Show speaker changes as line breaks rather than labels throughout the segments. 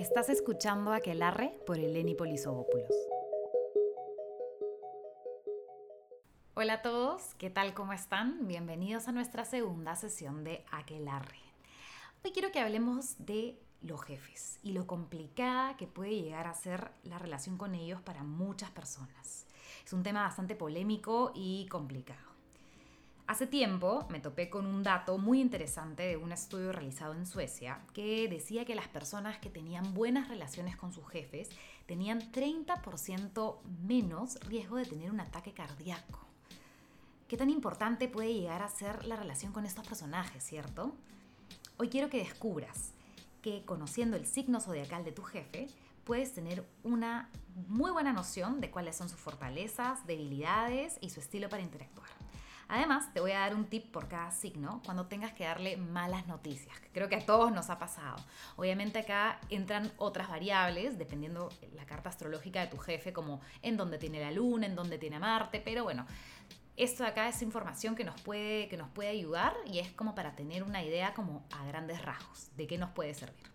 Estás escuchando Aquelarre por Eleni Polisobopoulos. Hola a todos, ¿qué tal? ¿Cómo están? Bienvenidos a nuestra segunda sesión de Aquelarre. Hoy quiero que hablemos de los jefes y lo complicada que puede llegar a ser la relación con ellos para muchas personas. Es un tema bastante polémico y complicado. Hace tiempo me topé con un dato muy interesante de un estudio realizado en Suecia que decía que las personas que tenían buenas relaciones con sus jefes tenían 30% menos riesgo de tener un ataque cardíaco. ¿Qué tan importante puede llegar a ser la relación con estos personajes, cierto? Hoy quiero que descubras que conociendo el signo zodiacal de tu jefe, puedes tener una muy buena noción de cuáles son sus fortalezas, debilidades y su estilo para interactuar. Además, te voy a dar un tip por cada signo cuando tengas que darle malas noticias, creo que a todos nos ha pasado. Obviamente acá entran otras variables, dependiendo la carta astrológica de tu jefe, como en dónde tiene la luna, en dónde tiene Marte, pero bueno, esto de acá es información que nos, puede, que nos puede ayudar y es como para tener una idea como a grandes rasgos de qué nos puede servir.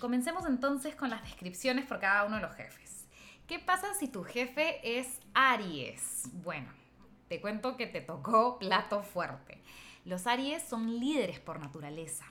Comencemos entonces con las descripciones por cada uno de los jefes. ¿Qué pasa si tu jefe es Aries? Bueno, te cuento que te tocó plato fuerte. Los Aries son líderes por naturaleza.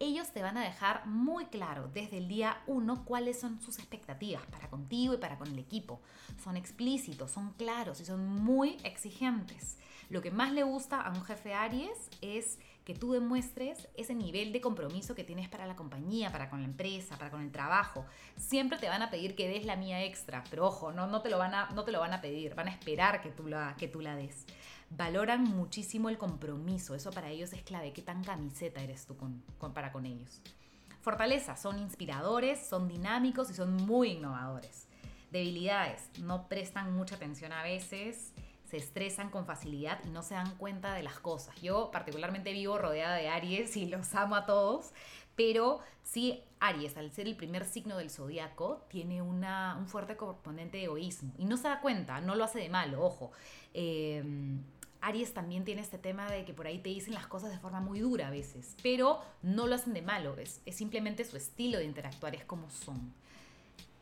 Ellos te van a dejar muy claro desde el día 1 cuáles son sus expectativas para contigo y para con el equipo. Son explícitos, son claros y son muy exigentes. Lo que más le gusta a un jefe Aries es que tú demuestres ese nivel de compromiso que tienes para la compañía, para con la empresa, para con el trabajo. Siempre te van a pedir que des la mía extra, pero ojo, no, te, lo van a, pedir, van a esperar que tú la des. Valoran muchísimo el compromiso, eso para ellos es clave, qué tan camiseta eres tú para con ellos. Fortalezas, son inspiradores, son dinámicos y son muy innovadores. Debilidades, no prestan mucha atención a veces, se estresan con facilidad y no se dan cuenta de las cosas. Yo particularmente vivo rodeada de Aries y los amo a todos, pero sí Aries, al ser el primer signo del zodiaco, tiene una, un fuerte componente de egoísmo y no se da cuenta, no lo hace de malo, ojo. Eh, Aries también tiene este tema de que por ahí te dicen las cosas de forma muy dura a veces, pero no lo hacen de malo, es, simplemente su estilo de interactuar, es como son.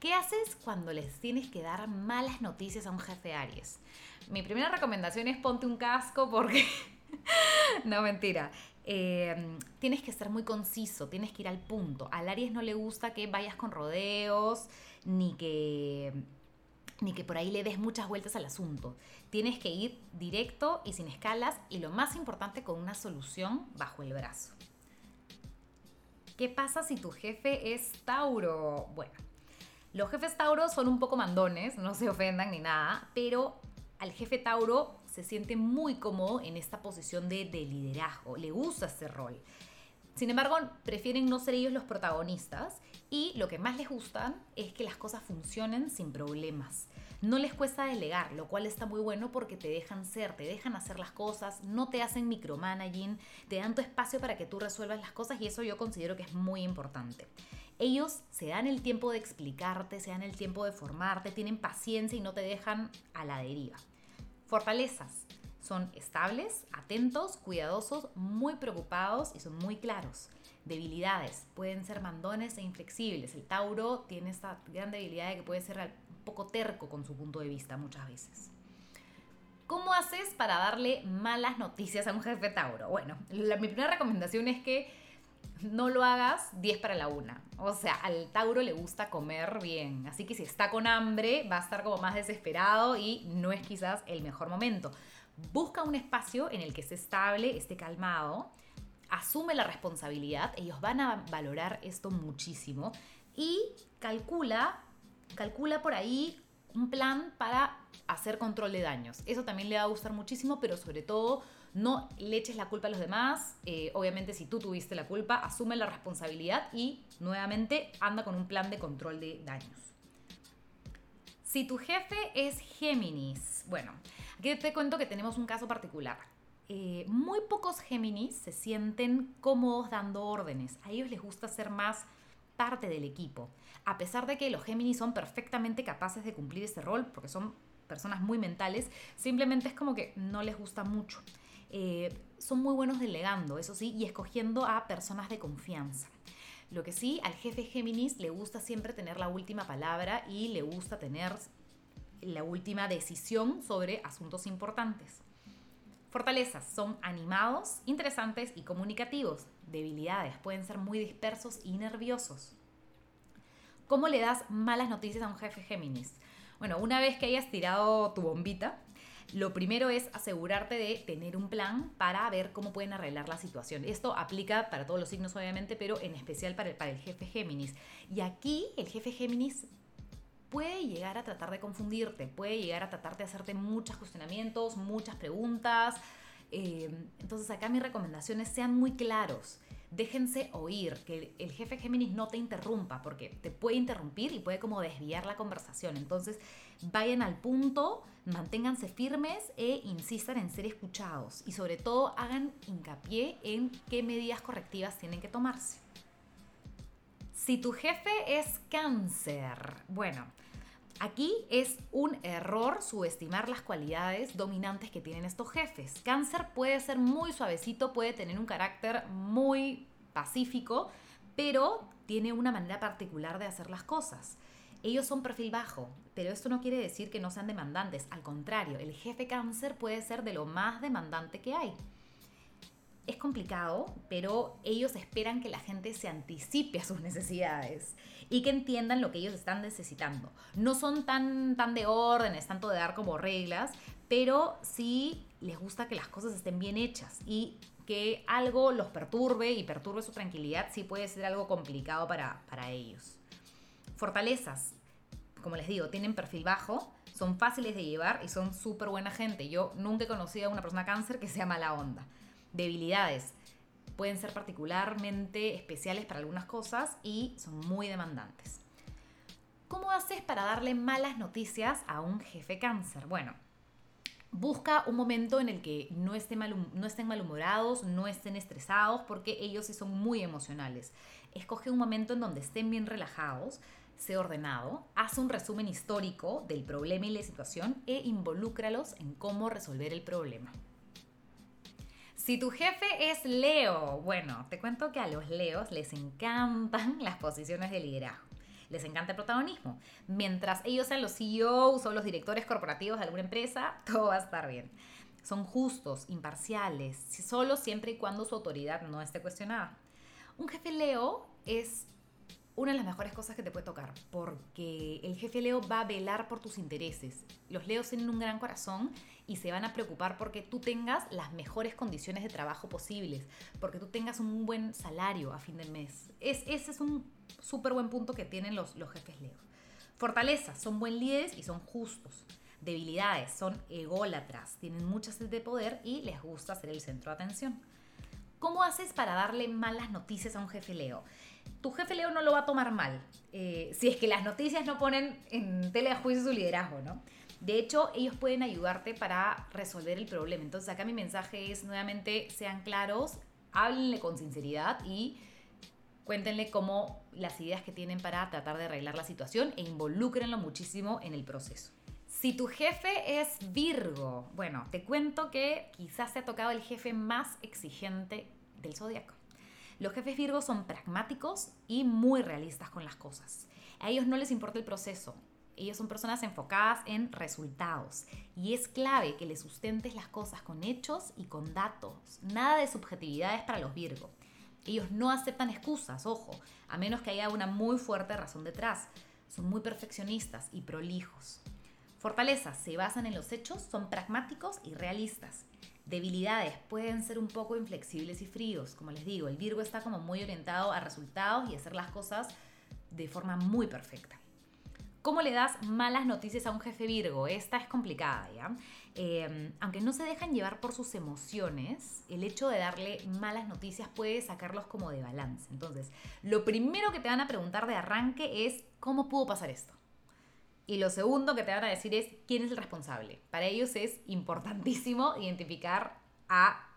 ¿Qué haces cuando les tienes que dar malas noticias a un jefe Aries? Mi primera recomendación es ponte un casco porque... no, mentira. Eh, tienes que ser muy conciso, tienes que ir al punto. Al Aries no le gusta que vayas con rodeos, ni que ni que por ahí le des muchas vueltas al asunto. Tienes que ir directo y sin escalas y lo más importante con una solución bajo el brazo. ¿Qué pasa si tu jefe es Tauro? Bueno, los jefes Tauro son un poco mandones, no se ofendan ni nada, pero al jefe Tauro se siente muy cómodo en esta posición de, liderazgo, le gusta este rol. Sin embargo, prefieren no ser ellos los protagonistas y lo que más les gusta es que las cosas funcionen sin problemas. No les cuesta delegar, lo cual está muy bueno porque te dejan ser, te dejan hacer las cosas, no te hacen micromanaging, te dan tu espacio para que tú resuelvas las cosas y eso yo considero que es muy importante. Ellos se dan el tiempo de explicarte, se dan el tiempo de formarte, tienen paciencia y no te dejan a la deriva. Fortalezas. Son estables, atentos, cuidadosos, muy preocupados y son muy claros. Debilidades. Pueden ser mandones e inflexibles. El Tauro tiene esta gran debilidad de que puede ser un poco terco con su punto de vista muchas veces. ¿Cómo haces para darle malas noticias a un jefe Tauro? Bueno, mi primera recomendación es que no lo hagas 10 para la una. O sea, al Tauro le gusta comer bien. Así que si está con hambre, va a estar como más desesperado y no es quizás el mejor momento. Busca un espacio en el que esté estable, esté calmado. Asume la responsabilidad. Ellos van a valorar esto muchísimo. Y calcula, calcula por ahí un plan para hacer control de daños. Eso también le va a gustar muchísimo, pero sobre todo no le eches la culpa a los demás. Eh, obviamente si tú tuviste la culpa, asume la responsabilidad y nuevamente anda con un plan de control de daños. Si tu jefe es Géminis, bueno, aquí te cuento que tenemos un caso particular. Eh, muy pocos Géminis se sienten cómodos dando órdenes. A ellos les gusta ser más parte del equipo. A pesar de que los Géminis son perfectamente capaces de cumplir ese rol, porque son personas muy mentales, simplemente es como que no les gusta mucho. Eh, son muy buenos delegando, eso sí, y escogiendo a personas de confianza. Lo que sí, al jefe Géminis le gusta siempre tener la última palabra y le gusta tener la última decisión sobre asuntos importantes. Fortalezas son animados, interesantes y comunicativos. Debilidades pueden ser muy dispersos y nerviosos. ¿Cómo le das malas noticias a un jefe Géminis? Bueno, una vez que hayas tirado tu bombita, lo primero es asegurarte de tener un plan para ver cómo pueden arreglar la situación. Esto aplica para todos los signos, obviamente, pero en especial para el, para el jefe Géminis. Y aquí el jefe Géminis puede llegar a tratar de confundirte, puede llegar a tratar de hacerte muchos cuestionamientos, muchas preguntas. Eh, entonces acá mis recomendaciones sean muy claros. Déjense oír, que el jefe Géminis no te interrumpa, porque te puede interrumpir y puede como desviar la conversación. Entonces vayan al punto, manténganse firmes e insistan en ser escuchados. Y sobre todo hagan hincapié en qué medidas correctivas tienen que tomarse. Si tu jefe es cáncer, bueno, aquí es un error subestimar las cualidades dominantes que tienen estos jefes. Cáncer puede ser muy suavecito, puede tener un carácter muy pacífico, pero tiene una manera particular de hacer las cosas. Ellos son perfil bajo, pero esto no quiere decir que no sean demandantes. Al contrario, el jefe cáncer puede ser de lo más demandante que hay es complicado, pero ellos esperan que la gente se anticipe a sus necesidades y que entiendan lo que ellos están necesitando. No son tan, tan de órdenes, tanto de dar como reglas, pero sí les gusta que las cosas estén bien hechas y que algo los perturbe y perturbe su tranquilidad sí puede ser algo complicado para, para ellos. Fortalezas, como les digo, tienen perfil bajo, son fáciles de llevar y son súper buena gente. Yo nunca he conocido a una persona cáncer que sea mala onda debilidades. Pueden ser particularmente especiales para algunas cosas y son muy demandantes. ¿Cómo haces para darle malas noticias a un jefe cáncer? Bueno, busca un momento en el que no estén, malhumorados, no estén estresados, porque ellos sí son muy emocionales. Escoge un momento en donde estén bien relajados, sé ordenado, haz un resumen histórico del problema y la situación e involúcralos en cómo resolver el problema. Si tu jefe es Leo, bueno, te cuento que a los Leos les encantan las posiciones de liderazgo. Les encanta el protagonismo. Mientras ellos sean los CEOs o los directores corporativos de alguna empresa, todo va a estar bien. Son justos, imparciales, solo siempre y cuando su autoridad no esté cuestionada. Un jefe Leo es una de las mejores cosas que te puede tocar, porque el jefe Leo va a velar por tus intereses. Los Leos tienen un gran corazón y se van a preocupar porque tú tengas las mejores condiciones de trabajo posibles, porque tú tengas un buen salario a fin de mes. Es, ese es un súper buen punto que tienen los, los jefes Leo. Fortalezas, son buen líderes y son justos. Debilidades, son ególatras, tienen mucha sed de poder y les gusta ser el centro de atención. ¿Cómo haces para darle malas noticias a un jefe Leo? Tu jefe Leo no lo va a tomar mal, eh, si es que las noticias no ponen en tela de juicio su liderazgo, ¿no? De hecho, ellos pueden ayudarte para resolver el problema. Entonces, acá mi mensaje es nuevamente, sean claros, háblenle con sinceridad y cuéntenle cómo las ideas que tienen para tratar de arreglar la situación e involúcrenlo muchísimo en el proceso. Si tu jefe es Virgo, bueno, te cuento que quizás se ha tocado el jefe más exigente del zodiaco. Los jefes Virgo son pragmáticos y muy realistas con las cosas. A ellos no les importa el proceso. Ellos son personas enfocadas en resultados y es clave que les sustentes las cosas con hechos y con datos. Nada de subjetividades para los Virgo. Ellos no aceptan excusas, ojo, a menos que haya una muy fuerte razón detrás. Son muy perfeccionistas y prolijos. Fortalezas se basan en los hechos, son pragmáticos y realistas. Debilidades pueden ser un poco inflexibles y fríos. Como les digo, el Virgo está como muy orientado a resultados y hacer las cosas de forma muy perfecta. ¿Cómo le das malas noticias a un jefe Virgo? Esta es complicada, ¿ya? Em, aunque no se dejan llevar por sus emociones, el hecho de darle malas noticias puede sacarlos como de balance. Entonces, lo primero que te van a preguntar de arranque es, ¿cómo pudo pasar esto? Y lo segundo que te van a decir es quién es el responsable. Para ellos es importantísimo identificar a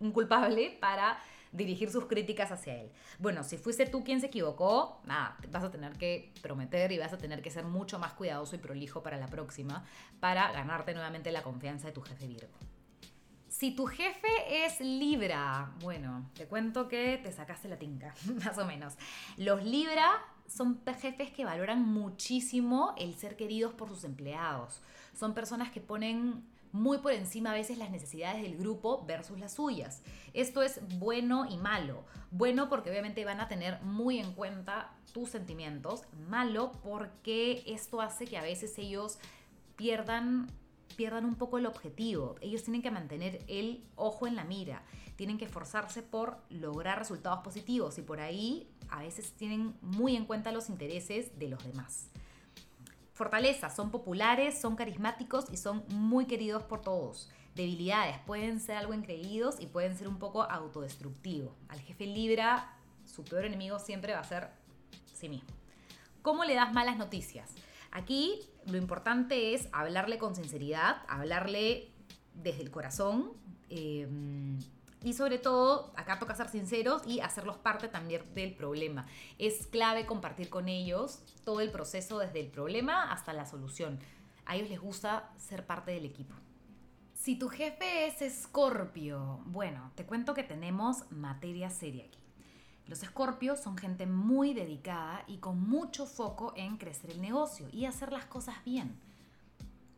un culpable para dirigir sus críticas hacia él. Bueno, si fuiste tú quien se equivocó, nada, vas a tener que prometer y vas a tener que ser mucho más cuidadoso y prolijo para la próxima para ganarte nuevamente la confianza de tu jefe Virgo. Si tu jefe es Libra, bueno, te cuento que te sacaste la tinca, más o menos. Los Libra son jefes que valoran muchísimo el ser queridos por sus empleados. Son personas que ponen muy por encima a veces las necesidades del grupo versus las suyas. Esto es bueno y malo. Bueno porque obviamente van a tener muy en cuenta tus sentimientos. Malo porque esto hace que a veces ellos pierdan pierdan un poco el objetivo. Ellos tienen que mantener el ojo en la mira, tienen que esforzarse por lograr resultados positivos y por ahí a veces tienen muy en cuenta los intereses de los demás. Fortalezas, son populares, son carismáticos y son muy queridos por todos. Debilidades, pueden ser algo increídos y pueden ser un poco autodestructivos. Al jefe Libra, su peor enemigo siempre va a ser sí mismo. ¿Cómo le das malas noticias? Aquí lo importante es hablarle con sinceridad, hablarle desde el corazón. Eh, y sobre todo, acá toca ser sinceros y hacerlos parte también del problema. Es clave compartir con ellos todo el proceso desde el problema hasta la solución. A ellos les gusta ser parte del equipo. Si tu jefe es escorpio, bueno, te cuento que tenemos materia seria aquí. Los escorpios son gente muy dedicada y con mucho foco en crecer el negocio y hacer las cosas bien.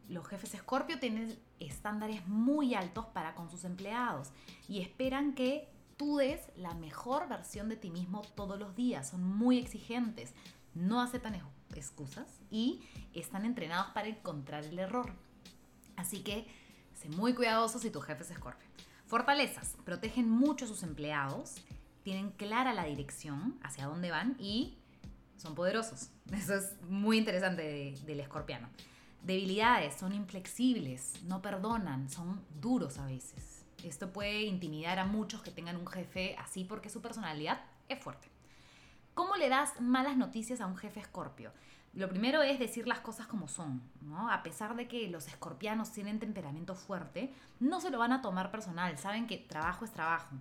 Los jefes escorpio tienen estándares muy altos para con sus empleados y esperan que tú des la mejor versión de ti mismo todos los días. Son muy exigentes, no aceptan excusas y están entrenados para encontrar el error. Así que sé muy cuidadoso si tu jefe es escorpio. Fortalezas, protegen mucho a sus empleados tienen clara la dirección hacia dónde van y son poderosos. Eso es muy interesante del escorpiano. Debilidades, son inflexibles, no perdonan, son duros a veces. Esto puede intimidar a muchos que tengan un jefe así porque su personalidad es fuerte. ¿Cómo le das malas noticias a un jefe escorpio? Lo primero es decir las cosas como son, ¿no? A pesar de que los escorpianos tienen temperamento fuerte, no se lo van a tomar personal, saben que trabajo es trabajo.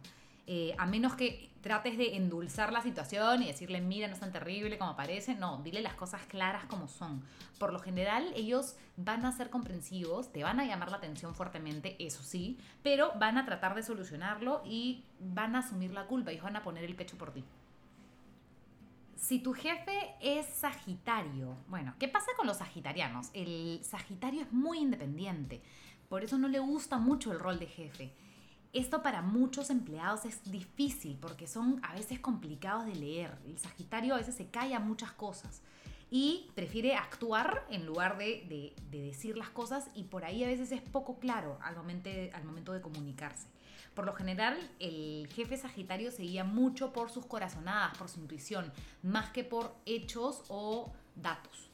Eh, a menos que trates de endulzar la situación y decirle, mira, no es tan terrible como parece, no, dile las cosas claras como son. Por lo general, ellos van a ser comprensivos, te van a llamar la atención fuertemente, eso sí, pero van a tratar de solucionarlo y van a asumir la culpa, ellos van a poner el pecho por ti. Si tu jefe es Sagitario, bueno, ¿qué pasa con los Sagitarianos? El Sagitario es muy independiente, por eso no le gusta mucho el rol de jefe esto para muchos empleados es difícil porque son a veces complicados de leer. El Sagitario a veces se calla muchas cosas y prefiere actuar en lugar de, decir las cosas y por ahí a veces es poco claro al momento, al momento de comunicarse. Por lo general, el jefe Sagitario se guía mucho por sus corazonadas, por su intuición, más que por hechos o datos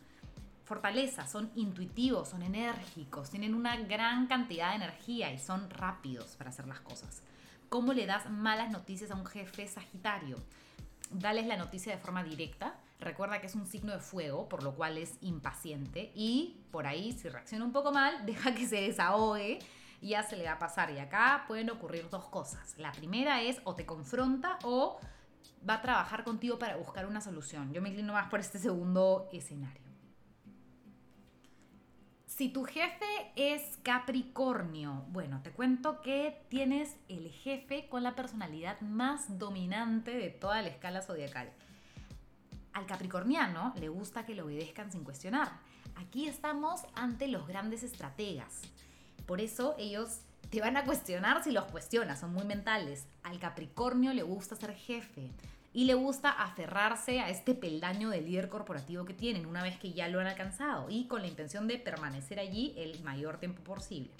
fortaleza, son intuitivos, son enérgicos, tienen una gran cantidad de energía y son rápidos para hacer las cosas. ¿Cómo le das malas noticias a un jefe sagitario? Dales la noticia de forma directa. Recuerda que es un signo de fuego, por lo cual es impaciente. Y por ahí, si reacciona un poco mal, deja que se desahogue ya se le va a pasar. Y acá pueden ocurrir dos cosas. La primera es o te confronta o va a trabajar contigo para buscar una solución. Yo me inclino más por este segundo escenario. Si tu jefe es Capricornio, bueno, te cuento que tienes el jefe con la personalidad más dominante de toda la escala zodiacal. Al capricorniano le gusta que lo obedezcan sin cuestionar. Aquí estamos ante los grandes estrategas. Por eso ellos te van a cuestionar si los cuestionas, son muy mentales. Al Capricornio le gusta ser jefe y le gusta aferrarse a este peldaño de líder corporativo que tienen una vez que ya lo han alcanzado y con la intención de permanecer allí el mayor tiempo posible.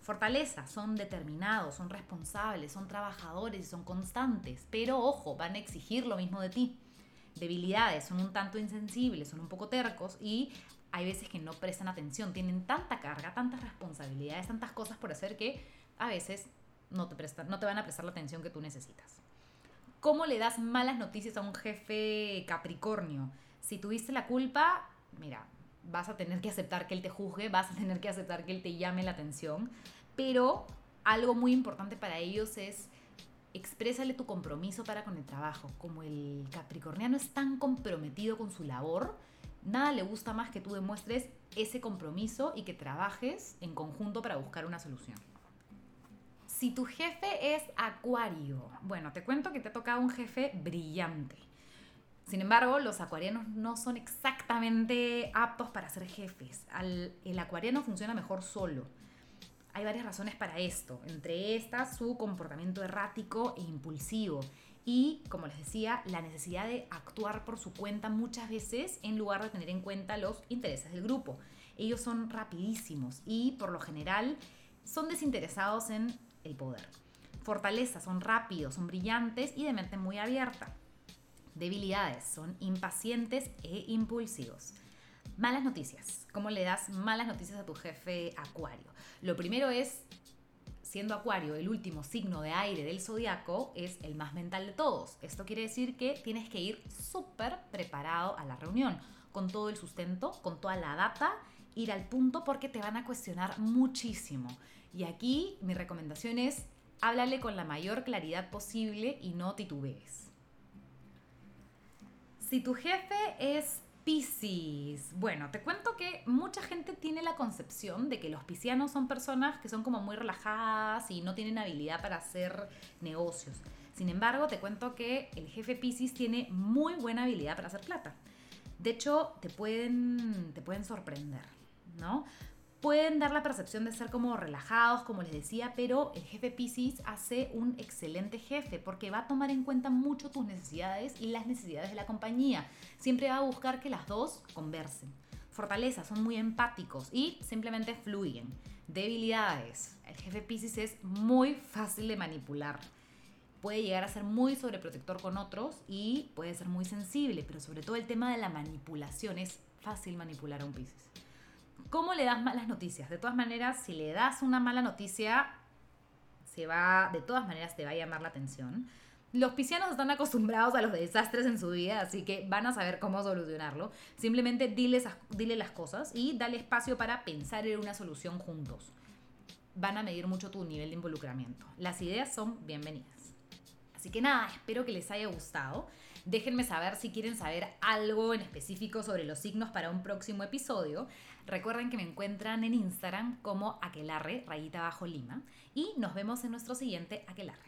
Fortaleza, son determinados, son responsables, son trabajadores y son constantes, pero ojo, van a exigir lo mismo de ti. Debilidades, son un tanto insensibles, son un poco tercos y hay veces que no prestan atención, tienen tanta carga, tantas responsabilidades, tantas cosas por hacer que a veces no te, prestan, no te van a prestar la atención que tú necesitas. ¿Cómo le das malas noticias a un jefe Capricornio? Si tuviste la culpa, mira, vas a tener que aceptar que él te juzgue, vas a tener que aceptar que él te llame la atención, pero algo muy importante para ellos es exprésale tu compromiso para con el trabajo. Como el capricorniano es tan comprometido con su labor, nada le gusta más que tú demuestres ese compromiso y que trabajes en conjunto para buscar una solución. Si tu jefe es acuario, bueno, te cuento que te ha tocado un jefe brillante. Sin embargo, los acuarianos no son exactamente aptos para ser jefes. el acuariano funciona mejor solo. Hay varias razones para esto, entre estas su comportamiento errático e impulsivo y, como les decía, la necesidad de actuar por su cuenta muchas veces en lugar de tener en cuenta los intereses del grupo. Ellos son rapidísimos y, por lo general, son desinteresados en el poder. Fortalezas, son rápidos, son brillantes y de mente muy abierta. Debilidades, son impacientes e impulsivos. Malas noticias. ¿Cómo le das malas noticias a tu jefe acuario? Lo primero es, siendo acuario el último signo de aire del zodiaco, es el más mental de todos. Esto quiere decir que tienes que ir súper preparado a la reunión, con todo el sustento, con toda la data, ir al punto porque te van a cuestionar muchísimo. Y aquí mi recomendación es, háblale con la mayor claridad posible y no titubees. Si tu jefe es Piscis. Bueno, te cuento que mucha gente tiene la concepción de que los piscianos son personas que son como muy relajadas y no tienen habilidad para hacer negocios. Sin embargo, te cuento que el jefe Piscis tiene muy buena habilidad para hacer plata. De hecho, te pueden, te pueden sorprender, ¿no? pueden dar la percepción de ser como relajados, como les decía, pero el jefe Pisces hace un excelente jefe porque va a tomar en cuenta mucho tus necesidades y las necesidades de la compañía. Siempre va a buscar que las dos conversen. Fortalezas, son muy empáticos y simplemente fluyen. Debilidades, el jefe Pisces es muy fácil de manipular. Puede llegar a ser muy sobreprotector con otros y puede ser muy sensible, pero sobre todo el tema de la manipulación es fácil manipular a un Pisces. ¿Cómo le das malas noticias? De todas maneras, si le das una mala noticia, se va, de todas maneras te va a llamar la atención. Los piscianos están acostumbrados a los desastres en su vida, así que van a saber cómo solucionarlo. Simplemente dile, dile las cosas y dale espacio para pensar en una solución juntos. Van a medir mucho tu nivel de involucramiento. Las ideas son bienvenidas. Así que nada, espero que les haya gustado. Déjenme saber si quieren saber algo en específico sobre los signos para un próximo episodio. Recuerden que me encuentran en Instagram como aquelarre, rayita bajo lima. Y nos vemos en nuestro siguiente aquelarre.